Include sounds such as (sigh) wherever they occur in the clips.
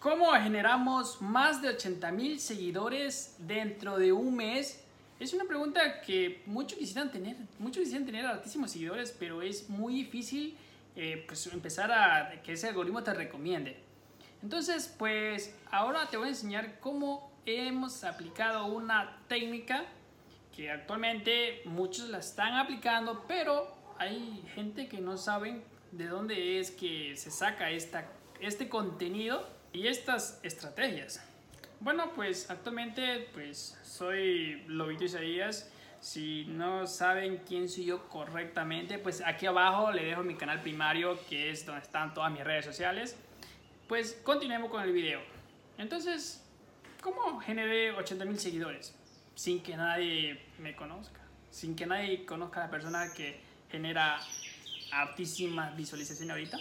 ¿Cómo generamos más de 80 mil seguidores dentro de un mes? Es una pregunta que muchos quisieran tener, muchos quisieran tener altísimos seguidores, pero es muy difícil eh, pues, empezar a que ese algoritmo te recomiende. Entonces, pues ahora te voy a enseñar cómo hemos aplicado una técnica que actualmente muchos la están aplicando, pero hay gente que no saben de dónde es que se saca esta, este contenido y estas estrategias. Bueno, pues actualmente pues soy Lobito Isaías. Si no saben quién soy yo correctamente, pues aquí abajo le dejo mi canal primario, que es donde están todas mis redes sociales. Pues continuemos con el video. Entonces, ¿cómo generé 80 mil seguidores? Sin que nadie me conozca. Sin que nadie conozca a la persona que genera altísima visualización ahorita.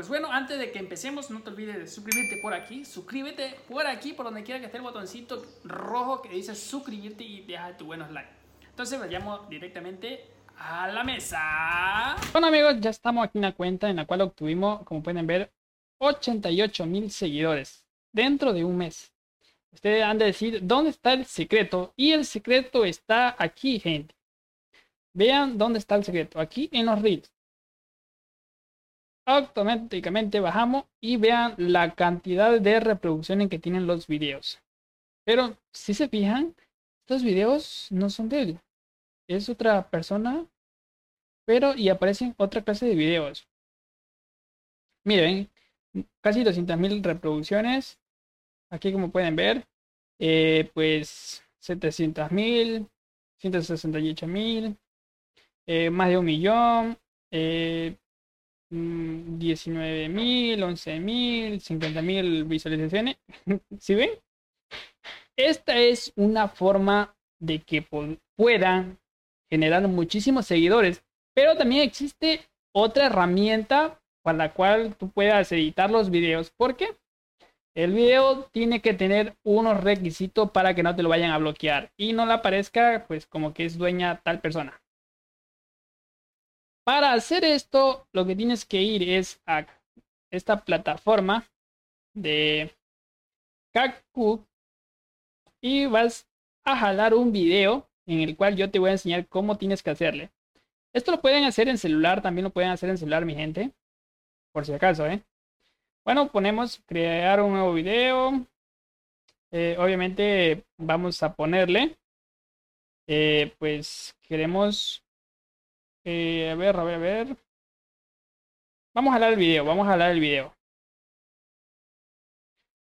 Pues bueno, antes de que empecemos, no te olvides de suscribirte por aquí. Suscríbete por aquí, por donde quiera que esté el botoncito rojo que dice suscribirte y deja tu buenos like. Entonces vayamos directamente a la mesa. Bueno amigos, ya estamos aquí en una cuenta en la cual obtuvimos, como pueden ver, 88 mil seguidores dentro de un mes. Ustedes han de decir dónde está el secreto. Y el secreto está aquí, gente. Vean dónde está el secreto. Aquí en los reels automáticamente bajamos y vean la cantidad de reproducciones que tienen los videos. Pero si se fijan, estos videos no son de él. Es otra persona, pero y aparecen otra clase de videos. Miren, casi 200.000 reproducciones. Aquí como pueden ver, eh, pues 700.000, 168.000, eh, más de un millón, eh, 19.000, 11.000, 50.000 visualizaciones. (laughs) ¿Sí ven? Esta es una forma de que puedan generar muchísimos seguidores, pero también existe otra herramienta para la cual tú puedas editar los videos. ¿Por qué? El video tiene que tener unos requisitos para que no te lo vayan a bloquear y no le aparezca pues como que es dueña tal persona. Para hacer esto, lo que tienes que ir es a esta plataforma de Kaku y vas a jalar un video en el cual yo te voy a enseñar cómo tienes que hacerle. Esto lo pueden hacer en celular, también lo pueden hacer en celular, mi gente. Por si acaso, ¿eh? Bueno, ponemos crear un nuevo video. Eh, obviamente vamos a ponerle. Eh, pues queremos eh, a ver, a ver, a ver. Vamos a hablar el video, vamos a hablar el video.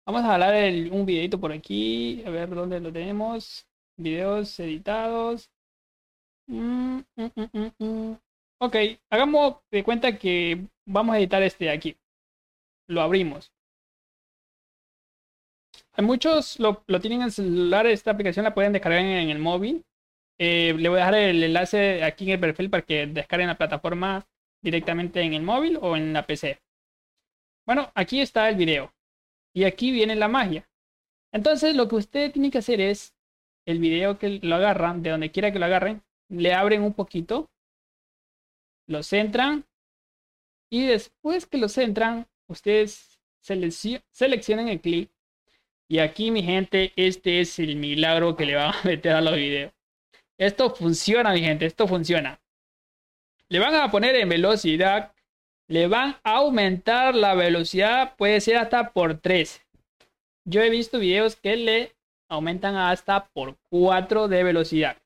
Vamos a hablar el, un videito por aquí. A ver dónde lo tenemos. Videos editados. Mm, mm, mm, ok, hagamos de cuenta que vamos a editar este de aquí. Lo abrimos. Hay muchos lo, lo tienen en el celular. Esta aplicación la pueden descargar en el móvil. Eh, le voy a dejar el enlace aquí en el perfil para que descarguen la plataforma directamente en el móvil o en la PC. Bueno, aquí está el video. Y aquí viene la magia. Entonces lo que usted tiene que hacer es el video que lo agarran, de donde quiera que lo agarren, le abren un poquito, lo centran y después que lo centran, ustedes seleccionan el clip. Y aquí mi gente, este es el milagro que le van a (laughs) meter a los videos. Esto funciona, mi gente, esto funciona. Le van a poner en velocidad le van a aumentar la velocidad, puede ser hasta por 3. Yo he visto videos que le aumentan hasta por 4 de velocidad.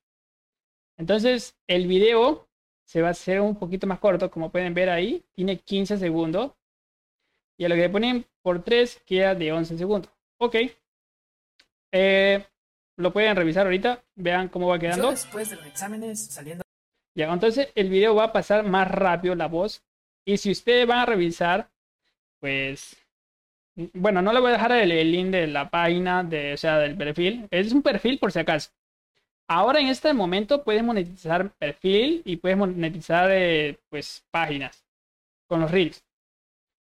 Entonces, el video se va a hacer un poquito más corto, como pueden ver ahí, tiene 15 segundos. Y a lo que le ponen por 3 queda de 11 segundos. Ok. Eh, lo pueden revisar ahorita, vean cómo va quedando. después de los exámenes saliendo. Ya, entonces el video va a pasar más rápido la voz. Y si ustedes van a revisar, pues bueno, no le voy a dejar el, link de la página, de, o sea, del perfil. Es un perfil por si acaso. Ahora en este momento puedes monetizar perfil y puedes monetizar eh, pues páginas con los reels.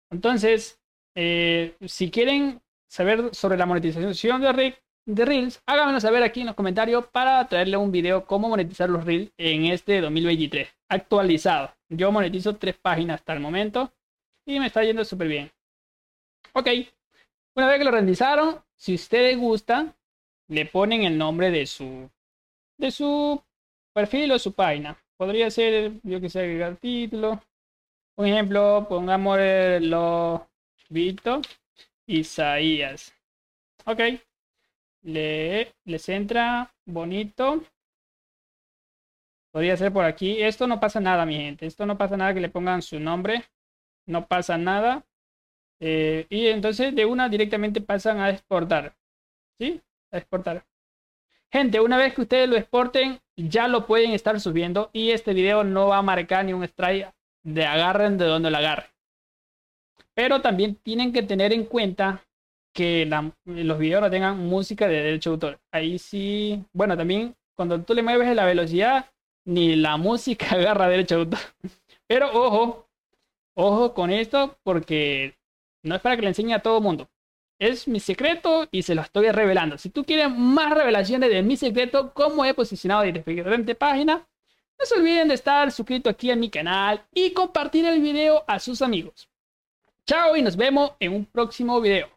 Entonces, eh, si quieren saber sobre la monetización de, de Reels, háganmelo saber aquí en los comentarios para traerle un video cómo monetizar los Reels en este 2023 actualizado. Yo monetizo tres páginas hasta el momento y me está yendo súper bien. Ok, una vez que lo rendizaron, si ustedes gustan, le ponen el nombre de su de su perfil o su página. Podría ser, yo que sé, agregar título. Un ejemplo, pongamos lo Vito Isaías. Ok. Le, les entra bonito. Podría ser por aquí. Esto no pasa nada, mi gente. Esto no pasa nada que le pongan su nombre. No pasa nada. Eh, y entonces de una directamente pasan a exportar. ¿Sí? A exportar. Gente, una vez que ustedes lo exporten, ya lo pueden estar subiendo y este video no va a marcar ni un strike de agarren de donde lo agarren. Pero también tienen que tener en cuenta que los videos no tengan música de derecho de autor. Ahí sí, bueno, también cuando tú le mueves la velocidad, ni la música (laughs) agarra derecho de autor. Pero ojo, ojo con esto porque no es para que le enseñe a todo mundo. Es mi secreto y se lo estoy revelando. Si tú quieres más revelaciones de mi secreto, cómo he posicionado diferente página, no se olviden de estar suscrito aquí a mi canal y compartir el video a sus amigos. Chao y nos vemos en un próximo video.